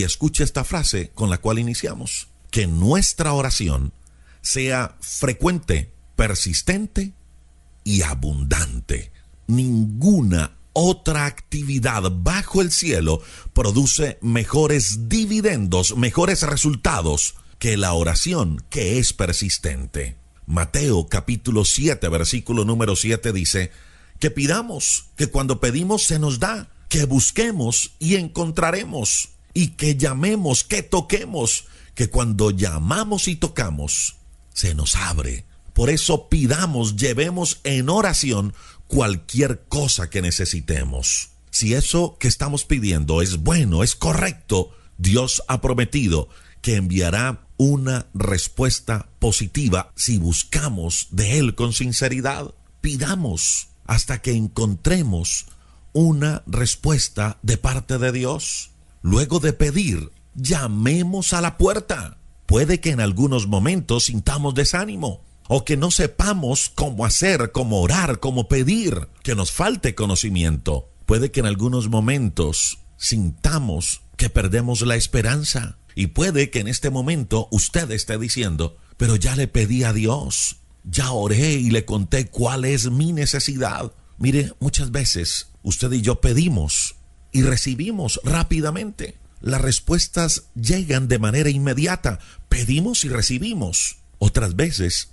Y escuche esta frase con la cual iniciamos. Que nuestra oración sea frecuente, persistente y abundante. Ninguna otra actividad bajo el cielo produce mejores dividendos, mejores resultados que la oración que es persistente. Mateo capítulo 7 versículo número 7 dice, que pidamos, que cuando pedimos se nos da, que busquemos y encontraremos, y que llamemos, que toquemos, que cuando llamamos y tocamos, se nos abre. Por eso pidamos, llevemos en oración cualquier cosa que necesitemos. Si eso que estamos pidiendo es bueno, es correcto, Dios ha prometido que enviará una respuesta positiva si buscamos de Él con sinceridad. Pidamos hasta que encontremos una respuesta de parte de Dios. Luego de pedir, llamemos a la puerta. Puede que en algunos momentos sintamos desánimo o que no sepamos cómo hacer, cómo orar, cómo pedir, que nos falte conocimiento. Puede que en algunos momentos sintamos que perdemos la esperanza. Y puede que en este momento usted esté diciendo, pero ya le pedí a Dios, ya oré y le conté cuál es mi necesidad. Mire, muchas veces usted y yo pedimos y recibimos rápidamente. Las respuestas llegan de manera inmediata. Pedimos y recibimos. Otras veces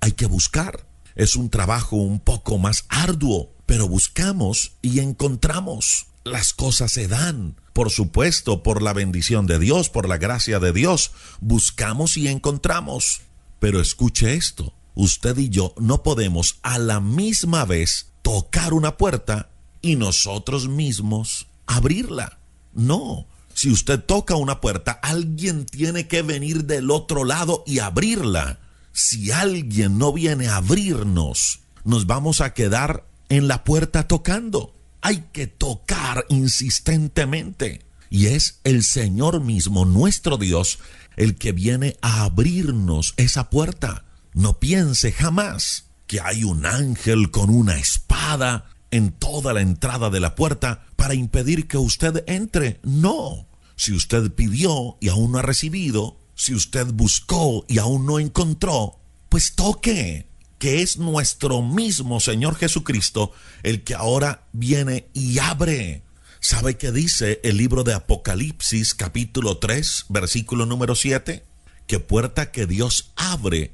hay que buscar. Es un trabajo un poco más arduo, pero buscamos y encontramos. Las cosas se dan. Por supuesto, por la bendición de Dios, por la gracia de Dios. Buscamos y encontramos. Pero escuche esto usted y yo no podemos a la misma vez tocar una puerta y nosotros mismos abrirla. No. Si usted toca una puerta, alguien tiene que venir del otro lado y abrirla. Si alguien no viene a abrirnos, nos vamos a quedar en la puerta tocando. Hay que tocar insistentemente. Y es el Señor mismo, nuestro Dios, el que viene a abrirnos esa puerta. No piense jamás que hay un ángel con una espada en toda la entrada de la puerta para impedir que usted entre. No. Si usted pidió y aún no ha recibido, si usted buscó y aún no encontró, pues toque, que es nuestro mismo Señor Jesucristo el que ahora viene y abre. ¿Sabe qué dice el libro de Apocalipsis capítulo 3 versículo número 7? Que puerta que Dios abre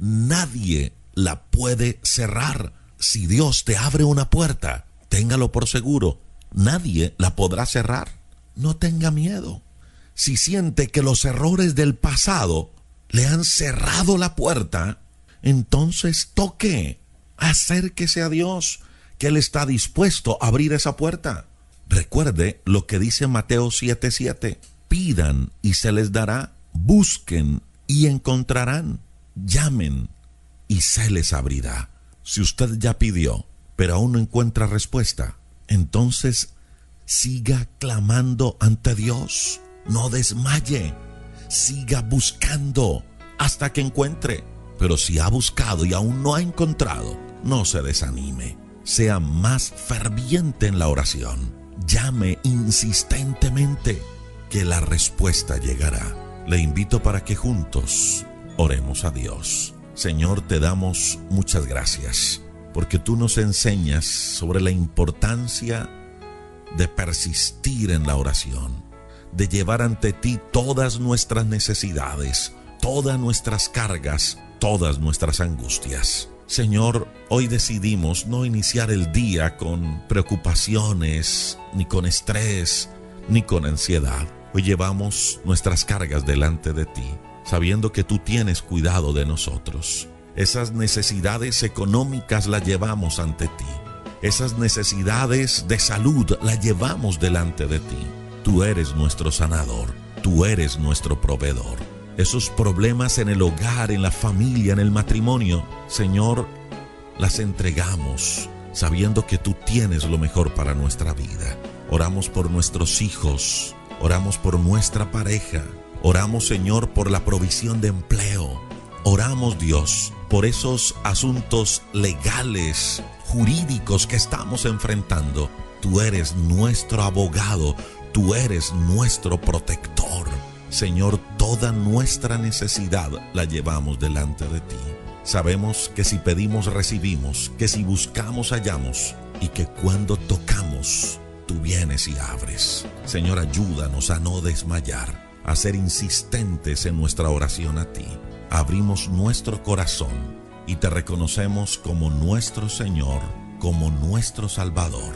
nadie la puede cerrar. Si Dios te abre una puerta, téngalo por seguro, nadie la podrá cerrar. No tenga miedo. Si siente que los errores del pasado le han cerrado la puerta, entonces toque, acérquese a Dios, que Él está dispuesto a abrir esa puerta. Recuerde lo que dice Mateo 7:7. Pidan y se les dará, busquen y encontrarán llamen y se les abrirá. Si usted ya pidió, pero aún no encuentra respuesta, entonces siga clamando ante Dios. No desmaye. Siga buscando hasta que encuentre. Pero si ha buscado y aún no ha encontrado, no se desanime. Sea más ferviente en la oración. Llame insistentemente que la respuesta llegará. Le invito para que juntos Oremos a Dios. Señor, te damos muchas gracias porque tú nos enseñas sobre la importancia de persistir en la oración, de llevar ante ti todas nuestras necesidades, todas nuestras cargas, todas nuestras angustias. Señor, hoy decidimos no iniciar el día con preocupaciones, ni con estrés, ni con ansiedad. Hoy llevamos nuestras cargas delante de ti sabiendo que tú tienes cuidado de nosotros. Esas necesidades económicas las llevamos ante ti. Esas necesidades de salud las llevamos delante de ti. Tú eres nuestro sanador. Tú eres nuestro proveedor. Esos problemas en el hogar, en la familia, en el matrimonio, Señor, las entregamos sabiendo que tú tienes lo mejor para nuestra vida. Oramos por nuestros hijos, oramos por nuestra pareja, Oramos, Señor, por la provisión de empleo. Oramos, Dios, por esos asuntos legales, jurídicos que estamos enfrentando. Tú eres nuestro abogado, Tú eres nuestro protector. Señor, toda nuestra necesidad la llevamos delante de ti. Sabemos que si pedimos recibimos, que si buscamos hallamos y que cuando tocamos tú vienes y abres. Señor, ayúdanos a no desmayar, a ser insistentes en nuestra oración a ti. Abrimos nuestro corazón y te reconocemos como nuestro Señor, como nuestro Salvador.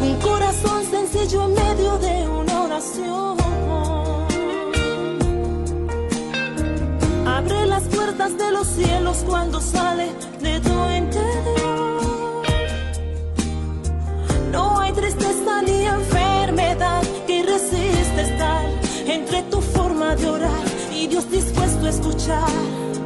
Un corazón sencillo en medio de una oración. Abre las puertas de los cielos cuando sale de tu interior. No hay tristeza ni enfermedad Dios dispuesto a escuchar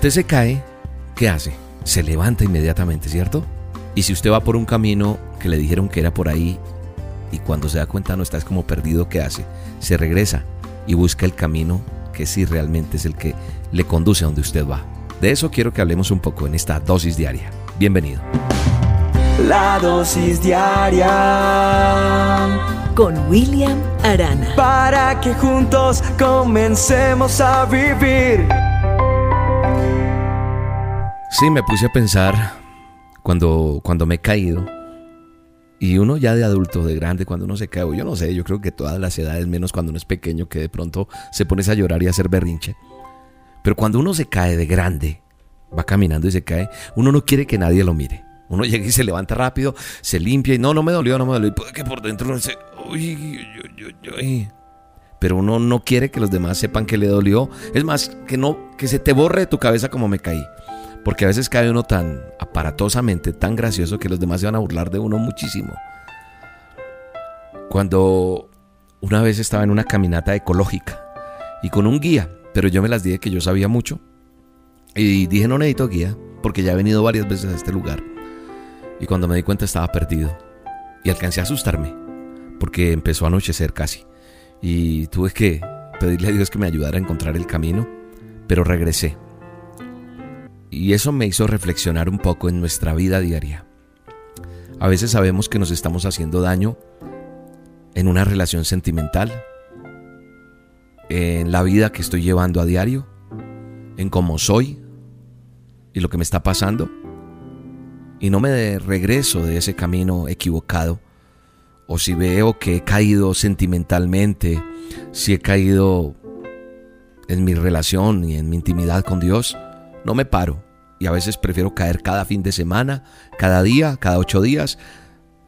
Usted se cae, ¿qué hace? Se levanta inmediatamente, ¿cierto? Y si usted va por un camino que le dijeron que era por ahí y cuando se da cuenta no está es como perdido, ¿qué hace? Se regresa y busca el camino que sí realmente es el que le conduce a donde usted va. De eso quiero que hablemos un poco en esta dosis diaria. Bienvenido. La dosis diaria con William Arana. para que juntos comencemos a vivir. Sí, me puse a pensar cuando, cuando me he caído. Y uno ya de adulto, de grande, cuando uno se cae, yo no sé, yo creo que todas las edades, menos cuando uno es pequeño, que de pronto se pones a llorar y a hacer berrinche. Pero cuando uno se cae de grande, va caminando y se cae, uno no quiere que nadie lo mire. Uno llega y se levanta rápido, se limpia y no, no me dolió, no me dolió. Y puede que por dentro uno se... Uy, uy, uy. Pero uno no quiere que los demás sepan que le dolió. Es más, que no, que se te borre de tu cabeza como me caí. Porque a veces cae uno tan aparatosamente, tan gracioso que los demás se van a burlar de uno muchísimo. Cuando una vez estaba en una caminata ecológica y con un guía, pero yo me las dije que yo sabía mucho. Y dije no necesito guía, porque ya he venido varias veces a este lugar. Y cuando me di cuenta estaba perdido. Y alcancé a asustarme, porque empezó a anochecer casi. Y tuve que pedirle a Dios que me ayudara a encontrar el camino, pero regresé. Y eso me hizo reflexionar un poco en nuestra vida diaria. A veces sabemos que nos estamos haciendo daño en una relación sentimental, en la vida que estoy llevando a diario, en cómo soy y lo que me está pasando. Y no me de- regreso de ese camino equivocado. O si veo que he caído sentimentalmente, si he caído en mi relación y en mi intimidad con Dios, no me paro. Y a veces prefiero caer cada fin de semana, cada día, cada ocho días,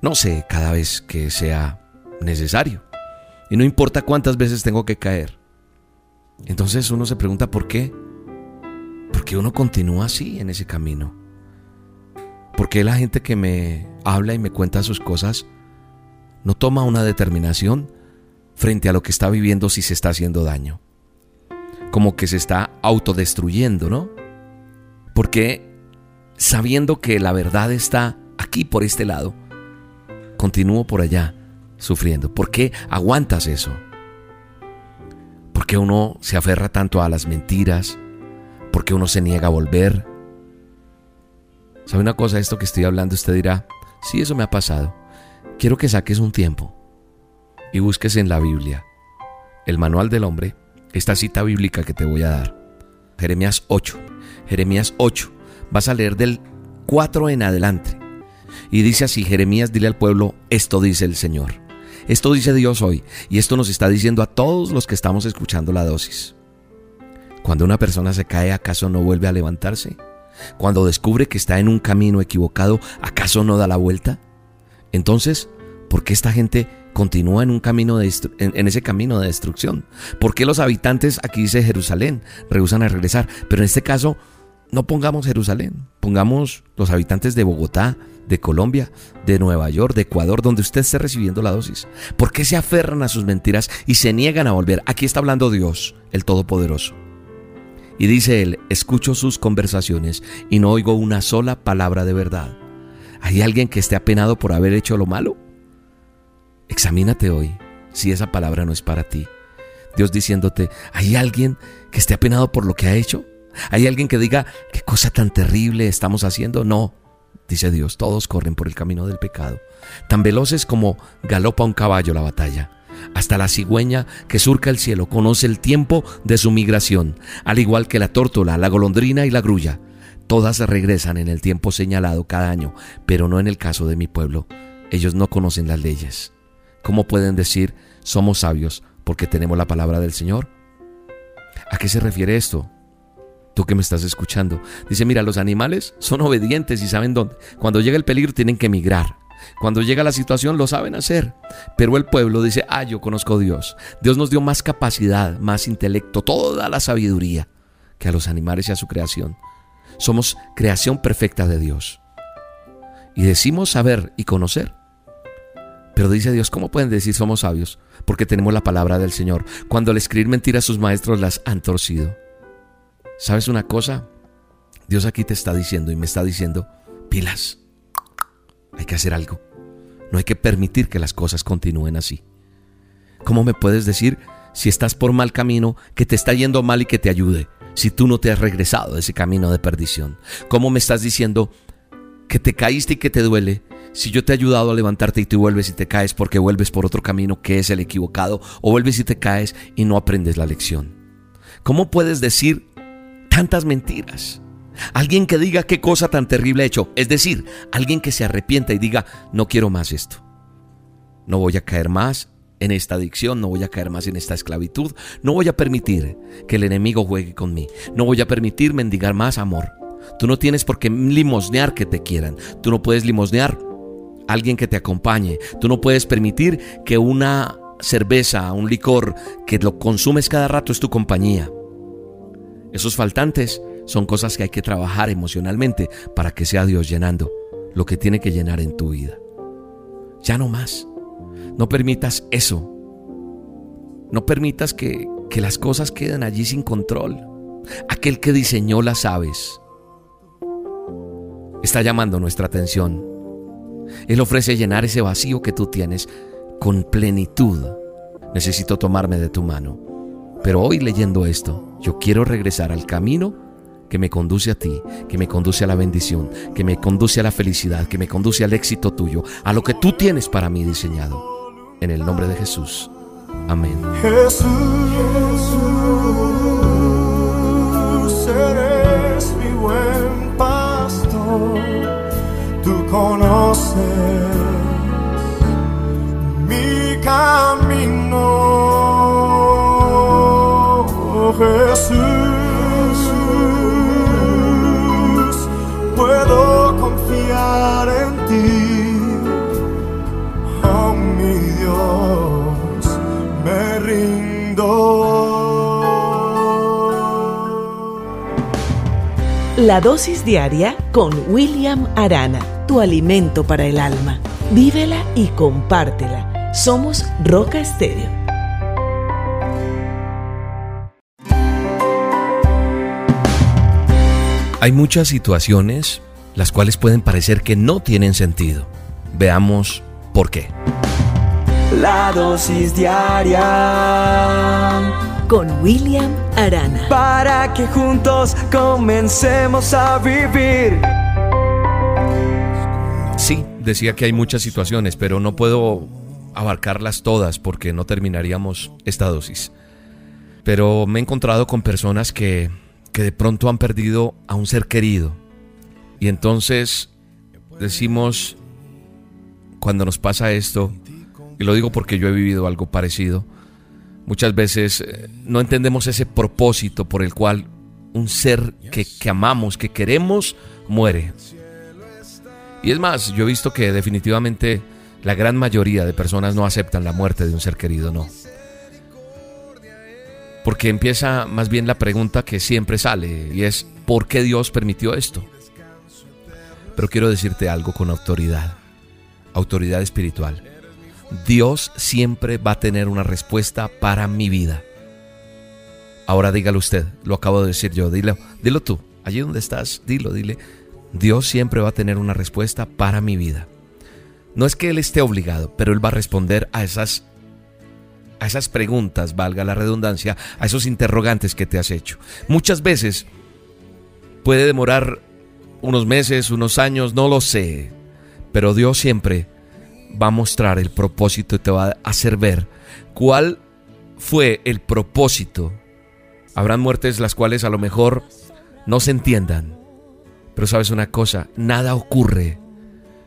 no sé, cada vez que sea necesario. Y no importa cuántas veces tengo que caer. Entonces uno se pregunta por qué. ¿Por qué uno continúa así en ese camino? ¿Por qué la gente que me habla y me cuenta sus cosas no toma una determinación frente a lo que está viviendo si se está haciendo daño. Como que se está autodestruyendo, ¿no? Porque sabiendo que la verdad está aquí por este lado, continúo por allá sufriendo. ¿Por qué aguantas eso? ¿Por qué uno se aferra tanto a las mentiras? ¿Por qué uno se niega a volver? ¿Sabe una cosa? Esto que estoy hablando, usted dirá, sí, eso me ha pasado. Quiero que saques un tiempo y busques en la Biblia, el manual del hombre, esta cita bíblica que te voy a dar. Jeremías 8. Jeremías 8. Vas a leer del 4 en adelante. Y dice así, Jeremías, dile al pueblo, esto dice el Señor. Esto dice Dios hoy y esto nos está diciendo a todos los que estamos escuchando la dosis. Cuando una persona se cae, ¿acaso no vuelve a levantarse? Cuando descubre que está en un camino equivocado, ¿acaso no da la vuelta? Entonces, ¿por qué esta gente continúa en un camino en, ese camino de destrucción? ¿Por qué los habitantes, aquí dice Jerusalén, rehusan a regresar? Pero en este caso, no pongamos Jerusalén, pongamos los habitantes de Bogotá, de Colombia, de Nueva York, de Ecuador, donde usted esté recibiendo la dosis. ¿Por qué se aferran a sus mentiras y se niegan a volver? Aquí está hablando Dios, el Todopoderoso. Y dice él, escucho sus conversaciones y no oigo una sola palabra de verdad. ¿Hay alguien que esté apenado por haber hecho lo malo? Examínate hoy si esa palabra no es para ti. Dios diciéndote, ¿hay alguien que esté apenado por lo que ha hecho? ¿Hay alguien que diga, qué cosa tan terrible estamos haciendo? No, dice Dios, todos corren por el camino del pecado, tan veloces como galopa un caballo la batalla. Hasta la cigüeña que surca el cielo conoce el tiempo de su migración, al igual que la tórtola, la golondrina y la grulla. Todas regresan en el tiempo señalado cada año, pero no en el caso de mi pueblo. Ellos no conocen las leyes. ¿Cómo pueden decir somos sabios porque tenemos la palabra del Señor? ¿A qué se refiere esto? Tú que me estás escuchando. Dice, mira, los animales son obedientes y saben dónde. Cuando llega el peligro tienen que emigrar. Cuando llega la situación lo saben hacer. Pero el pueblo dice, ah, yo conozco a Dios. Dios nos dio más capacidad, más intelecto, toda la sabiduría que a los animales y a su creación. Somos creación perfecta de Dios. Y decimos saber y conocer. Pero dice Dios, ¿cómo pueden decir somos sabios? Porque tenemos la palabra del Señor. Cuando al escribir mentiras sus maestros las han torcido. ¿Sabes una cosa? Dios aquí te está diciendo y me está diciendo, pilas, hay que hacer algo. No hay que permitir que las cosas continúen así. ¿Cómo me puedes decir si estás por mal camino, que te está yendo mal y que te ayude, si tú no te has regresado de ese camino de perdición? ¿Cómo me estás diciendo que te caíste y que te duele, si yo te he ayudado a levantarte y tú vuelves y te caes porque vuelves por otro camino que es el equivocado, o vuelves y te caes y no aprendes la lección? ¿Cómo puedes decir tantas mentiras. Alguien que diga qué cosa tan terrible ha hecho. Es decir, alguien que se arrepienta y diga, no quiero más esto. No voy a caer más en esta adicción, no voy a caer más en esta esclavitud, no voy a permitir que el enemigo juegue con mí, no voy a permitir mendigar más amor. Tú no tienes por qué limosnear que te quieran, tú no puedes limosnear alguien que te acompañe, tú no puedes permitir que una cerveza, un licor que lo consumes cada rato es tu compañía. Esos faltantes son cosas que hay que trabajar emocionalmente para que sea Dios llenando lo que tiene que llenar en tu vida. Ya no más. No permitas eso. No permitas que, que las cosas queden allí sin control. Aquel que diseñó las aves está llamando nuestra atención. Él ofrece llenar ese vacío que tú tienes con plenitud. Necesito tomarme de tu mano. Pero hoy leyendo esto, yo quiero regresar al camino que me conduce a ti, que me conduce a la bendición, que me conduce a la felicidad, que me conduce al éxito tuyo, a lo que tú tienes para mí diseñado. En el nombre de Jesús. Amén. Jesús, eres mi buen pastor, tú conoces mi camino. Jesús, puedo confiar en ti, oh mi Dios, me rindo. La dosis diaria con William Arana, tu alimento para el alma. Vívela y compártela Somos Roca Estéreo. Hay muchas situaciones las cuales pueden parecer que no tienen sentido. Veamos por qué. La dosis diaria Con William Arana. para que juntos comencemos a vivir. Decía que hay muchas situaciones, pero no puedo abarcarlas todas porque no terminaríamos esta dosis. Pero me he encontrado con personas que, que de pronto han perdido a un ser querido. Y entonces decimos, cuando nos pasa esto, y lo digo porque yo he vivido algo parecido, muchas veces eh, no entendemos ese propósito por el cual un ser que, que amamos, que queremos, muere. Y es más, yo he visto que definitivamente la gran mayoría de personas no aceptan la muerte de un ser querido, no. Porque empieza más bien la pregunta que siempre sale y es, ¿por qué Dios permitió esto? Pero quiero decirte algo con autoridad, autoridad espiritual. Dios siempre va a tener una respuesta para mi vida. Ahora dígalo usted, lo acabo de decir yo, dilo, dilo tú, allí donde estás, dilo, dile. Dios siempre va a tener una respuesta para mi vida. No es que Él esté obligado, pero Él va a responder a esas, a esas preguntas, valga la redundancia, a esos interrogantes que te has hecho. Muchas veces puede demorar unos meses, unos años, no lo sé, pero Dios siempre va a mostrar el propósito y te va a hacer ver cuál fue el propósito. Habrán muertes las cuales a lo mejor no se entiendan, pero sabes una cosa, nada ocurre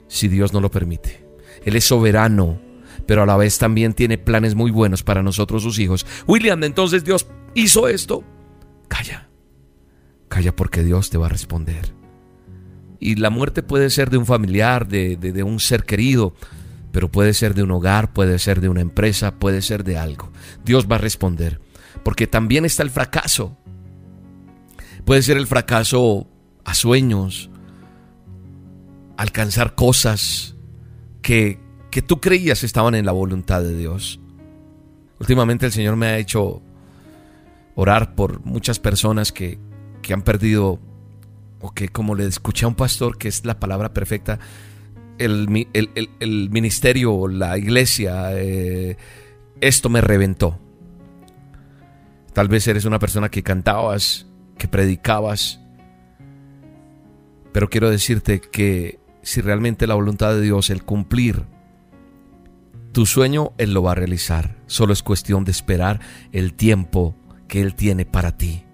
si Dios no lo permite. Él es soberano, pero a la vez también tiene planes muy buenos para nosotros sus hijos. William, entonces Dios hizo esto. Calla, calla porque Dios te va a responder. Y la muerte puede ser de un familiar, de, de, de un ser querido, pero puede ser de un hogar, puede ser de una empresa, puede ser de algo. Dios va a responder, porque también está el fracaso. Puede ser el fracaso a sueños, alcanzar cosas que, que tú creías estaban en la voluntad de Dios. Últimamente el Señor me ha hecho orar por muchas personas que, que han perdido, o que como le escuché a un pastor, que es la palabra perfecta, el, el- el- el ministerio, la iglesia, eh, esto me reventó. Tal vez eres una persona que cantabas, que predicabas, pero quiero decirte que si realmente la voluntad de Dios, el cumplir tu sueño, Él lo va a realizar. Solo es cuestión de esperar el tiempo que Él tiene para ti.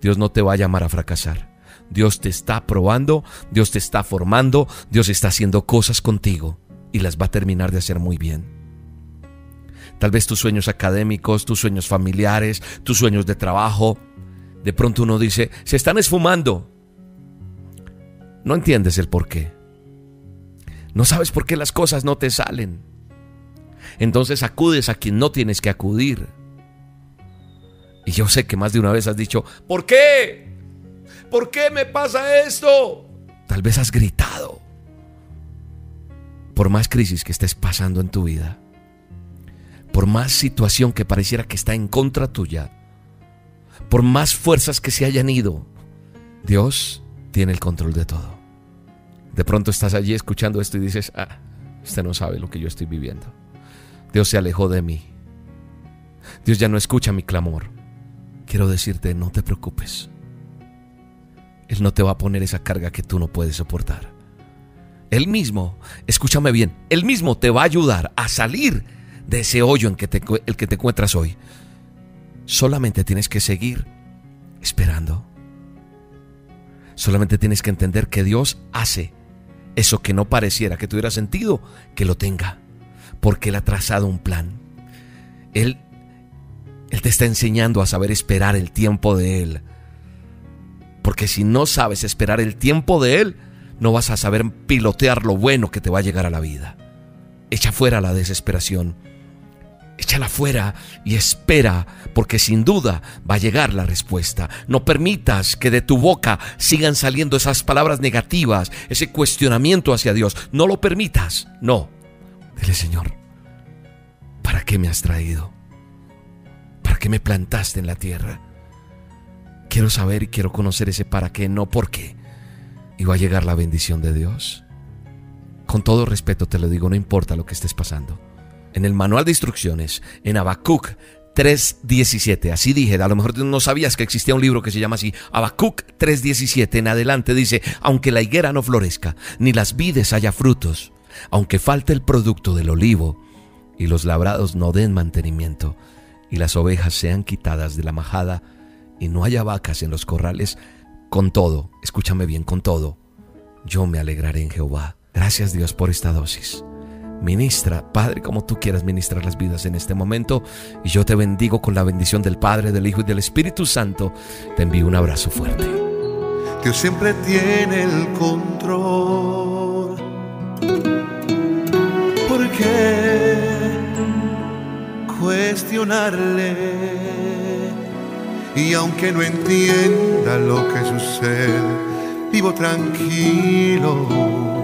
Dios no te va a llamar a fracasar. Dios te está probando, Dios te está formando, Dios está haciendo cosas contigo y las va a terminar de hacer muy bien. Tal vez tus sueños académicos, tus sueños familiares, tus sueños de trabajo, de pronto uno dice, se están esfumando. No entiendes el por qué. No sabes por qué las cosas no te salen. Entonces acudes a quien no tienes que acudir. Y yo sé que más de una vez has dicho, ¿por qué? ¿Por qué me pasa esto? Tal vez has gritado. Por más crisis que estés pasando en tu vida, por más situación que pareciera que está en contra tuya, por más fuerzas que se hayan ido, Dios tiene el control de todo. De pronto estás allí escuchando esto y dices, ah, usted no sabe lo que yo estoy viviendo. Dios se alejó de mí. Dios ya no escucha mi clamor. Quiero decirte, no te preocupes. Él no te va a poner esa carga que tú no puedes soportar. Él mismo, escúchame bien, Él mismo te va a ayudar a salir de ese hoyo en que el que te encuentras hoy. Solamente tienes que seguir esperando. Solamente tienes que entender que Dios hace eso que no pareciera que tuviera sentido, que lo tenga. Porque Él ha trazado un plan. Él, Él te está enseñando a saber esperar el tiempo de Él. Porque si no sabes esperar el tiempo de Él, no vas a saber pilotear lo bueno que te va a llegar a la vida. Echa fuera la desesperación. Échala fuera y espera, porque sin duda va a llegar la respuesta. No permitas que de tu boca sigan saliendo esas palabras negativas, ese cuestionamiento hacia Dios. No lo permitas. No. Dile, Señor, ¿para qué me has traído? ¿Para qué me plantaste en la tierra? Quiero saber y quiero conocer ese para qué, no por qué. Y va a llegar la bendición de Dios. Con todo respeto te lo digo, no importa lo que estés pasando. En el manual de instrucciones, en Habacuc 3.17, así dije, a lo mejor no sabías que existía un libro que se llama así, Habacuc 3.17, en adelante dice, aunque la higuera no florezca, ni las vides haya frutos, aunque falte el producto del olivo, y los labrados no den mantenimiento, y las ovejas sean quitadas de la majada, y no haya vacas en los corrales, con todo, escúchame bien, con todo, yo me alegraré en Jehová. Gracias Dios por esta dosis. Ministra, Padre, como tú quieras ministrar las vidas en este momento. Y yo te bendigo con la bendición del Padre, del Hijo y del Espíritu Santo. Te envío un abrazo fuerte. Dios siempre tiene el control. ¿Por qué cuestionarle? Y aunque no entienda lo que sucede, vivo tranquilo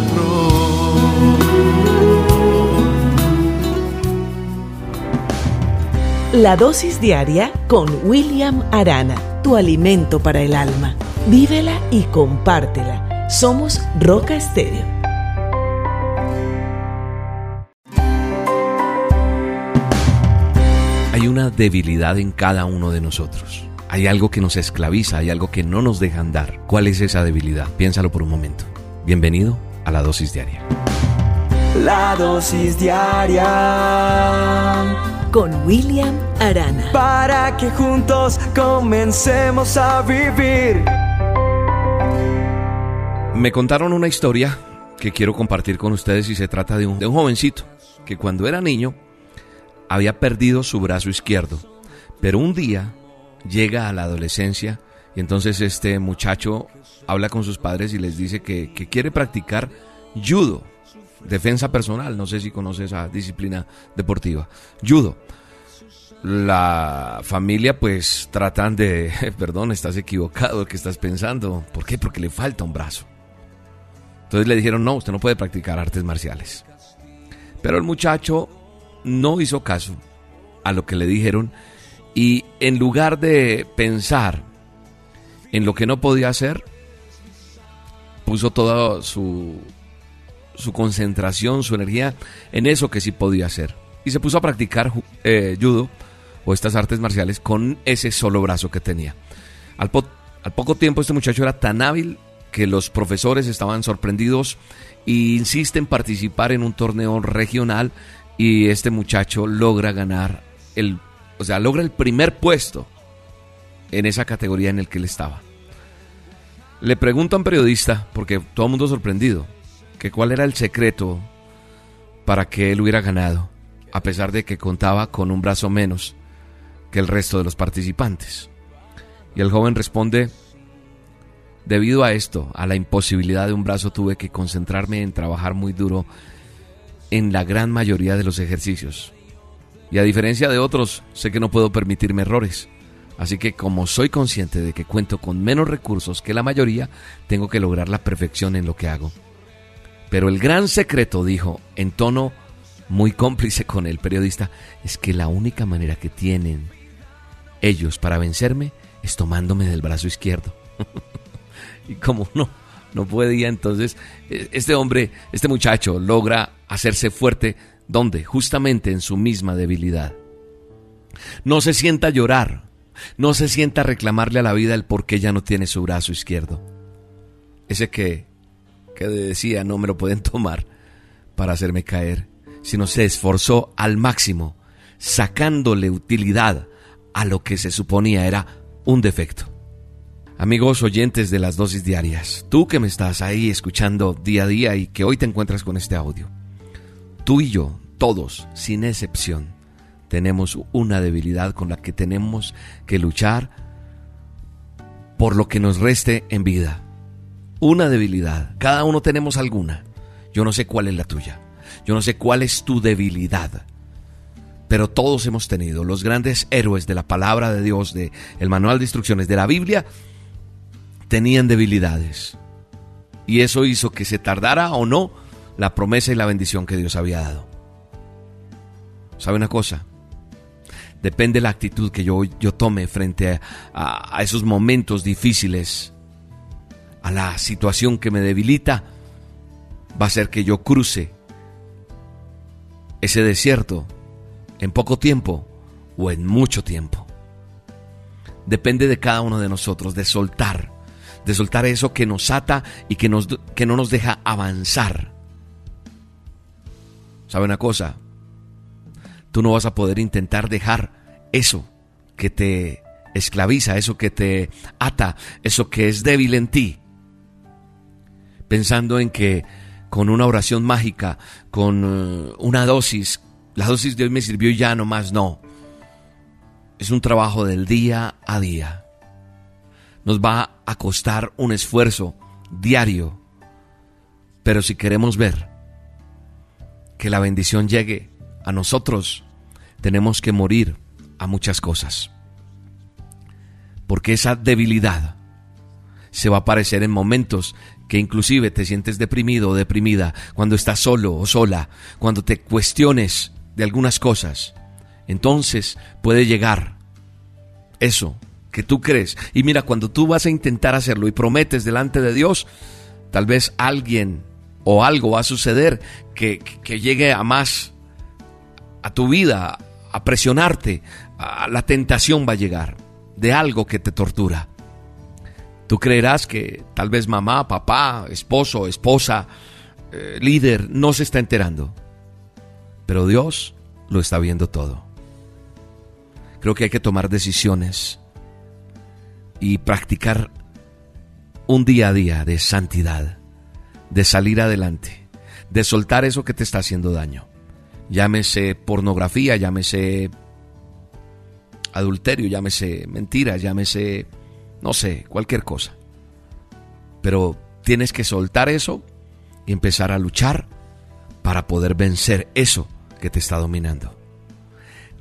La dosis diaria con William Arana, tu alimento para el alma. Vívela y compártela. Somos Roca Estéreo. Hay una debilidad en cada uno de nosotros. Hay algo que nos esclaviza, hay algo que no nos deja andar. ¿Cuál es esa debilidad? Piénsalo por un momento. Bienvenido a la dosis diaria. La dosis diaria con William Arana. Para que juntos comencemos a vivir. Me contaron una historia que quiero compartir con ustedes y se trata de un, de un jovencito que cuando era niño había perdido su brazo izquierdo, pero un día llega a la adolescencia y entonces este muchacho habla con sus padres y les dice que, que quiere practicar judo defensa personal, no sé si conoce esa disciplina deportiva, judo. La familia pues tratan de, perdón, estás equivocado, ¿qué estás pensando? ¿Por qué? Porque le falta un brazo. Entonces le dijeron, no, usted no puede practicar artes marciales. Pero el muchacho no hizo caso a lo que le dijeron y en lugar de pensar en lo que no podía hacer, puso toda su su concentración, su energía en eso que sí podía hacer. Y se puso a practicar eh, judo o estas artes marciales con ese solo brazo que tenía. Al, poco tiempo este muchacho era tan hábil que los profesores estaban sorprendidos e insisten en participar en un torneo regional y este muchacho logra ganar el, o sea, logra el primer puesto en esa categoría en el que él estaba. Le pregunta a un periodista, porque todo el mundo sorprendido, que cuál era el secreto para que él hubiera ganado, a pesar de que contaba con un brazo menos que el resto de los participantes. Y el joven responde, debido a esto, a la imposibilidad de un brazo, tuve que concentrarme en trabajar muy duro en la gran mayoría de los ejercicios. Y a diferencia de otros, sé que no puedo permitirme errores. Así que como soy consciente de que cuento con menos recursos que la mayoría, tengo que lograr la perfección en lo que hago. Pero el gran secreto, dijo, en tono muy cómplice con el periodista, es que la única manera que tienen ellos para vencerme es tomándome del brazo izquierdo. y como no, no podía, entonces e, este hombre, este muchacho logra hacerse fuerte, ¿dónde? Justamente en su misma debilidad. No se sienta a llorar, no se sienta a reclamarle a la vida el por qué ya no tiene su brazo izquierdo. Ese que que decía no me lo pueden tomar para hacerme caer, sino se esforzó al máximo, sacándole utilidad a lo que se suponía era un defecto. Amigos oyentes de las dosis diarias, tú que me estás ahí escuchando día a día y que hoy te encuentras con este audio, tú y yo, todos, sin excepción, tenemos una debilidad con la que tenemos que luchar por lo que nos reste en vida. Una debilidad. Cada uno tenemos alguna. Yo no sé cuál es la tuya. Yo no sé cuál es tu debilidad. Pero todos hemos tenido los grandes héroes de la palabra de Dios, de el manual de instrucciones de la Biblia, tenían debilidades. Y eso hizo que se tardara o no la promesa y la bendición que Dios había dado. ¿Sabe una cosa? Depende de la actitud que yo, yo tome frente a, a esos momentos difíciles, la situación que me debilita, va a ser que yo cruce ese desierto en poco tiempo o en mucho tiempo. Depende de cada uno de nosotros, de soltar, de soltar eso que nos ata y que, nos, que no nos deja avanzar. ¿Sabe una cosa? Tú no vas a poder intentar dejar eso que te esclaviza, eso que te ata, eso que es débil en ti, pensando en que con una oración mágica, con eh, una dosis, la dosis de hoy me sirvió y ya no más, no. Es un trabajo del día a día. Nos va a costar un esfuerzo diario. Pero si queremos ver que la bendición llegue a nosotros, tenemos que morir a muchas cosas. Porque esa debilidad se va a aparecer en momentos que inclusive te sientes deprimido o deprimida, cuando estás solo o sola, cuando te cuestiones de algunas cosas. Entonces puede llegar eso que tú crees. Y mira, cuando tú vas a intentar hacerlo y prometes delante de Dios, tal vez alguien o algo va a suceder que, que llegue a más a tu vida, a presionarte, la tentación va a llegar de algo que te tortura. Tú creerás que tal vez mamá, papá, esposo, esposa, eh, líder no se está enterando. Pero Dios lo está viendo todo. Creo que hay que tomar decisiones y practicar un día a día de santidad, de salir adelante, de soltar eso que te está haciendo daño. Llámese pornografía, llámese adulterio, llámese mentira, llámese no sé, cualquier cosa. Pero tienes que soltar eso y empezar a luchar para poder vencer eso que te está dominando.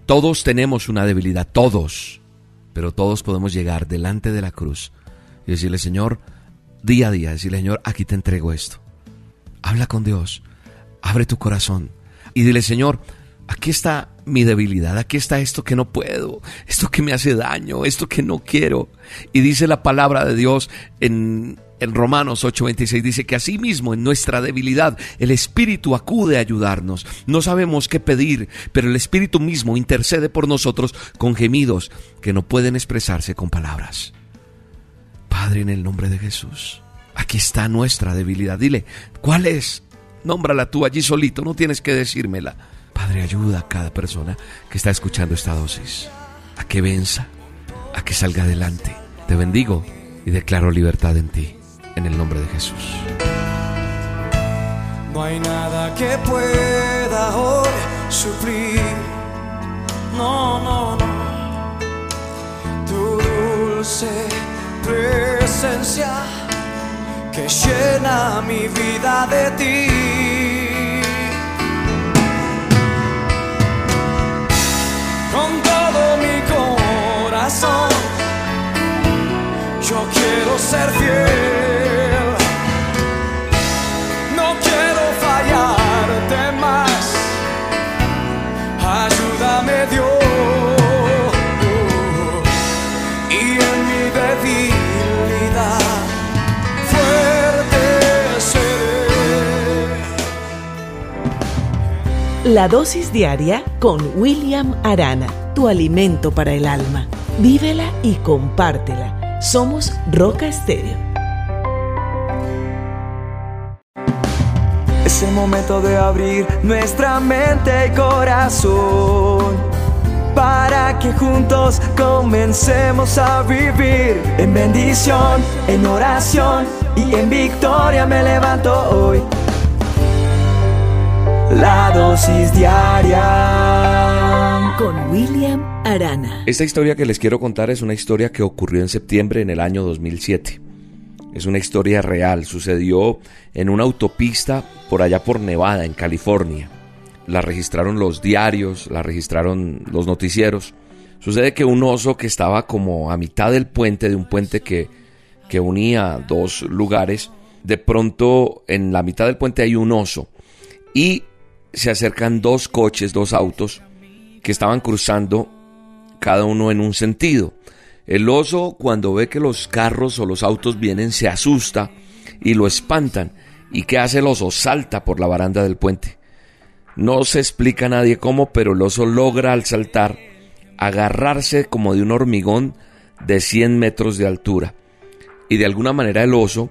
Todos tenemos una debilidad, todos, pero todos podemos llegar delante de la cruz y decirle, Señor, día a día, decirle, Señor, aquí te entrego esto. Habla con Dios, abre tu corazón y dile, Señor, aquí está mi debilidad, aquí está esto que no puedo, esto que me hace daño, esto que no quiero. Y dice la palabra de Dios en, en Romanos 8:26, dice que asimismo en nuestra debilidad el Espíritu acude a ayudarnos. No sabemos qué pedir, pero el Espíritu mismo intercede por nosotros con gemidos que no pueden expresarse con palabras. Padre, en el nombre de Jesús, aquí está nuestra debilidad. Dile, ¿cuál es? Nómbrala tú allí solito, no tienes que decírmela Padre, ayuda a cada persona que está escuchando esta dosis a que venza, a que salga adelante. Te bendigo y declaro libertad en ti, en el nombre de Jesús. No hay nada que pueda hoy suplir. No, no, no. Tu dulce presencia que llena mi vida de ti. Corazón. Yo quiero ser fiel, no quiero fallarte más. Ayúdame Dios. Y en mi debilidad fuerte seré. La dosis diaria con William Arana, tu alimento para el alma. Vívela y compártela. Somos Roca Estéreo. Es el momento de abrir nuestra mente y corazón para que juntos comencemos a vivir en bendición, en oración y en victoria me levanto hoy. La dosis diaria con William Arana. Esta historia que les quiero contar es una historia que ocurrió en septiembre en el año 2007. Es una historia real, sucedió en una autopista por allá por Nevada, en California. La registraron los diarios, la registraron los noticieros. Sucede que un oso que estaba como a mitad del puente, de un puente que, que unía dos lugares, de pronto en la mitad del puente hay un oso y se acercan dos coches, dos autos que estaban cruzando cada uno en un sentido. El oso cuando ve que los carros o los autos vienen se asusta y lo espantan. ¿Y qué hace el oso? Salta por la baranda del puente. No se explica a nadie cómo, pero el oso logra al saltar agarrarse como de un hormigón de 100 metros de altura. Y de alguna manera el oso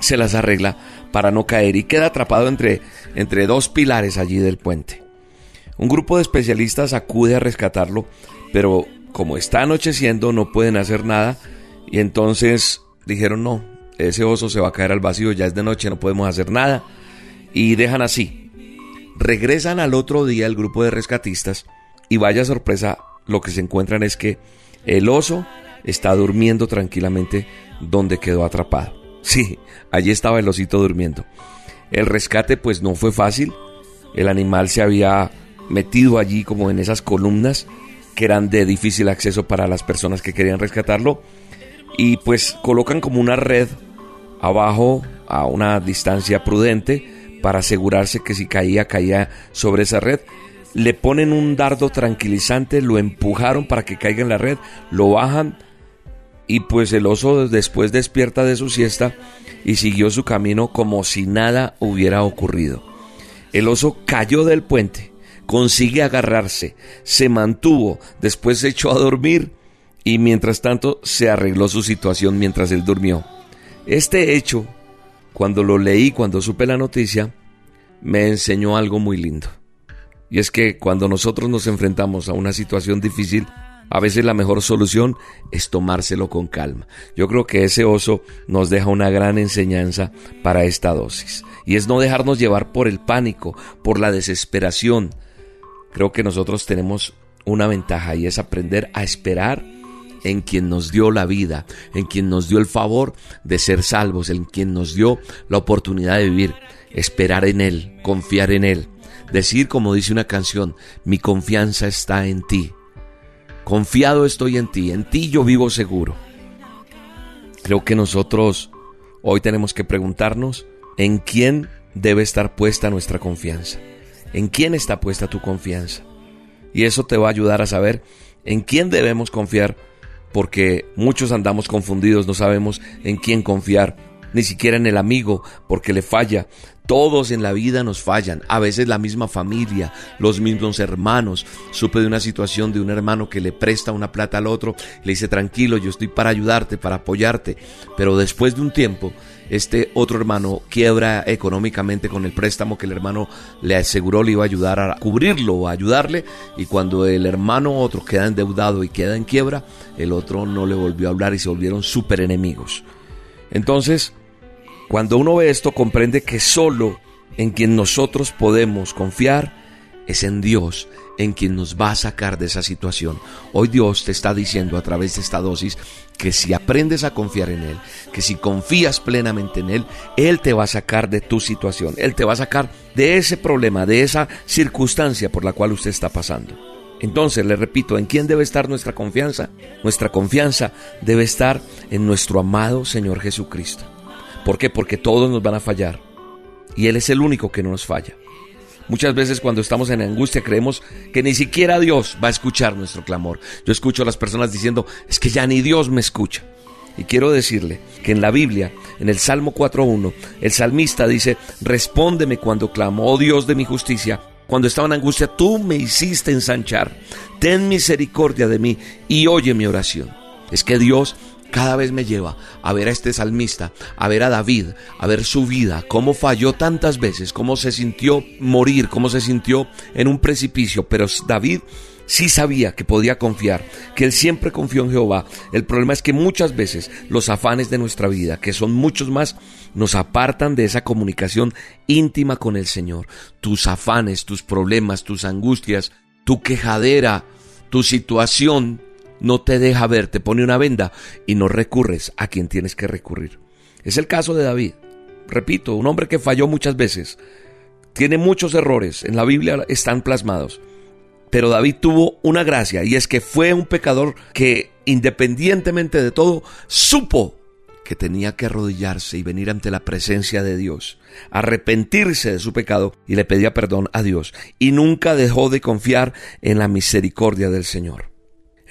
se las arregla para no caer y queda atrapado entre, entre dos pilares allí del puente. Un grupo de especialistas acude a rescatarlo, pero como está anocheciendo no pueden hacer nada y entonces dijeron no, ese oso se va a caer al vacío, ya es de noche, no podemos hacer nada y dejan así. Regresan al otro día el grupo de rescatistas y vaya sorpresa, lo que se encuentran es que el oso está durmiendo tranquilamente donde quedó atrapado. Sí, allí estaba el osito durmiendo. El rescate pues no fue fácil. El animal se había metido allí como en esas columnas que eran de difícil acceso para las personas que querían rescatarlo. Y pues colocan como una red abajo a una distancia prudente para asegurarse que si caía, caía sobre esa red. Le ponen un dardo tranquilizante, lo empujaron para que caiga en la red, lo bajan, y pues el oso después despierta de su siesta y siguió su camino como si nada hubiera ocurrido. El oso cayó del puente, consigue agarrarse, se mantuvo, después se echó a dormir y mientras tanto se arregló su situación mientras él durmió. Este hecho, cuando lo leí, cuando supe la noticia, me enseñó algo muy lindo. Y es que cuando nosotros nos enfrentamos a una situación difícil, a veces la mejor solución es tomárselo con calma. Yo creo que ese oso nos deja una gran enseñanza para esta dosis. Y es no dejarnos llevar por el pánico, por la desesperación. Creo que nosotros tenemos una ventaja y es aprender a esperar en quien nos dio la vida, en quien nos dio el favor de ser salvos, en quien nos dio la oportunidad de vivir, esperar en Él, confiar en Él, decir como dice una canción, mi confianza está en ti, Confiado estoy en ti, en ti yo vivo seguro. Creo que nosotros hoy tenemos que preguntarnos en quién debe estar puesta nuestra confianza. ¿En quién está puesta tu confianza? Y eso te va a ayudar a saber en quién debemos confiar, porque muchos andamos confundidos, no sabemos en quién confiar ni siquiera en el amigo, porque le falla. Todos en la vida nos fallan, a veces la misma familia, los mismos hermanos. Supe de una situación de un hermano que le presta una plata al otro, le dice tranquilo, yo estoy para ayudarte, para apoyarte, pero después de un tiempo este otro hermano quiebra económicamente con el préstamo que el hermano le aseguró le iba a ayudar a cubrirlo o a ayudarle y cuando el hermano otro queda endeudado y queda en quiebra, el otro no le volvió a hablar y se volvieron súper enemigos. Entonces, cuando uno ve esto, comprende que solo en quien nosotros podemos confiar es en Dios, en quien nos va a sacar de esa situación. Hoy Dios te está diciendo a través de esta dosis que si aprendes a confiar en Él, que si confías plenamente en Él, Él te va a sacar de tu situación, Él te va a sacar de ese problema, de esa circunstancia por la cual usted está pasando. Entonces, le repito, ¿en quién debe estar nuestra confianza? Nuestra confianza debe estar en nuestro amado Señor Jesucristo. ¿Por qué? Porque todos nos van a fallar. Y Él es el único que no nos falla. Muchas veces cuando estamos en angustia creemos que ni siquiera Dios va a escuchar nuestro clamor. Yo escucho a las personas diciendo, es que ya ni Dios me escucha. Y quiero decirle que en la Biblia, en el Salmo 4.1, el salmista dice, respóndeme cuando clamo, oh Dios de mi justicia. Cuando estaba en angustia, tú me hiciste ensanchar. Ten misericordia de mí y oye mi oración. Es que Dios cada vez me lleva a ver a este salmista, a ver a David, a ver su vida, cómo falló tantas veces, cómo se sintió morir, cómo se sintió en un precipicio, pero David sí sabía que podía confiar, que él siempre confió en Jehová. El problema es que muchas veces los afanes de nuestra vida, que son muchos más, nos apartan de esa comunicación íntima con el Señor. Tus afanes, tus problemas, tus angustias, tu quejadera, tu situación no te deja ver, te pone una venda y no recurres a quien tienes que recurrir. Es el caso de David. Repito, un hombre que falló muchas veces. Tiene muchos errores, en la Biblia están plasmados. Pero David tuvo una gracia y es que fue un pecador que independientemente de todo supo que tenía que arrodillarse y venir ante la presencia de Dios, arrepentirse de su pecado y le pedía perdón a Dios y nunca dejó de confiar en la misericordia del Señor.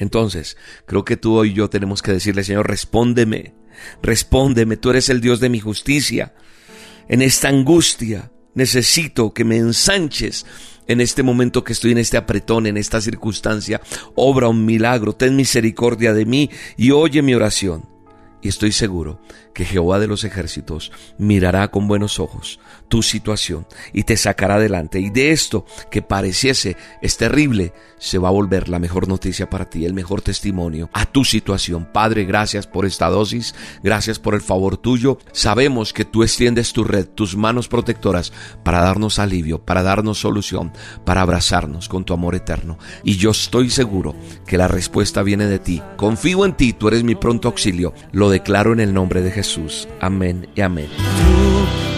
Entonces, creo que tú y yo tenemos que decirle, Señor, respóndeme, respóndeme, tú eres el Dios de mi justicia. En esta angustia necesito que me ensanches en este momento que estoy en este apretón, en esta circunstancia. Obra un milagro, ten misericordia de mí y oye mi oración. Y estoy seguro que Jehová de los ejércitos mirará con buenos ojos tu situación y te sacará adelante. Y de esto que pareciese es terrible, se va a volver la mejor noticia para ti, el mejor testimonio a tu situación. Padre, gracias por esta dosis, gracias por el favor tuyo. Sabemos que tú extiendes tu red, tus manos protectoras para darnos alivio, para darnos solución, para abrazarnos con tu amor eterno. Y yo estoy seguro que la respuesta viene de ti. Confío en ti, tú eres mi pronto auxilio. Lo declaro en el nombre de Jesús. Amén y amén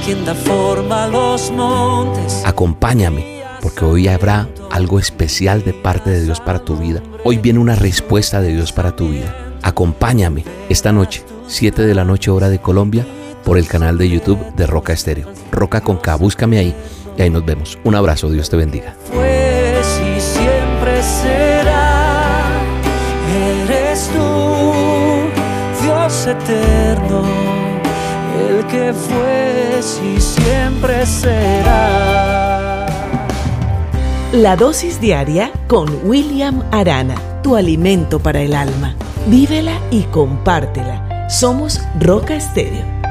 quien da forma a los montes. Acompáñame, porque hoy habrá algo especial de parte de Dios para tu vida. Hoy viene una respuesta de Dios para tu vida. Acompáñame esta noche, 7 de la noche hora de Colombia, por el canal de YouTube de Roca Estéreo. Roca con K, búscame ahí y ahí nos vemos. Un abrazo, Dios te bendiga. Pues y siempre será, eres tú, Dios eterno el que fue y siempre será. La dosis diaria con William Arana, tu alimento para el alma. Vívela y compártela. Somos Roca Estéreo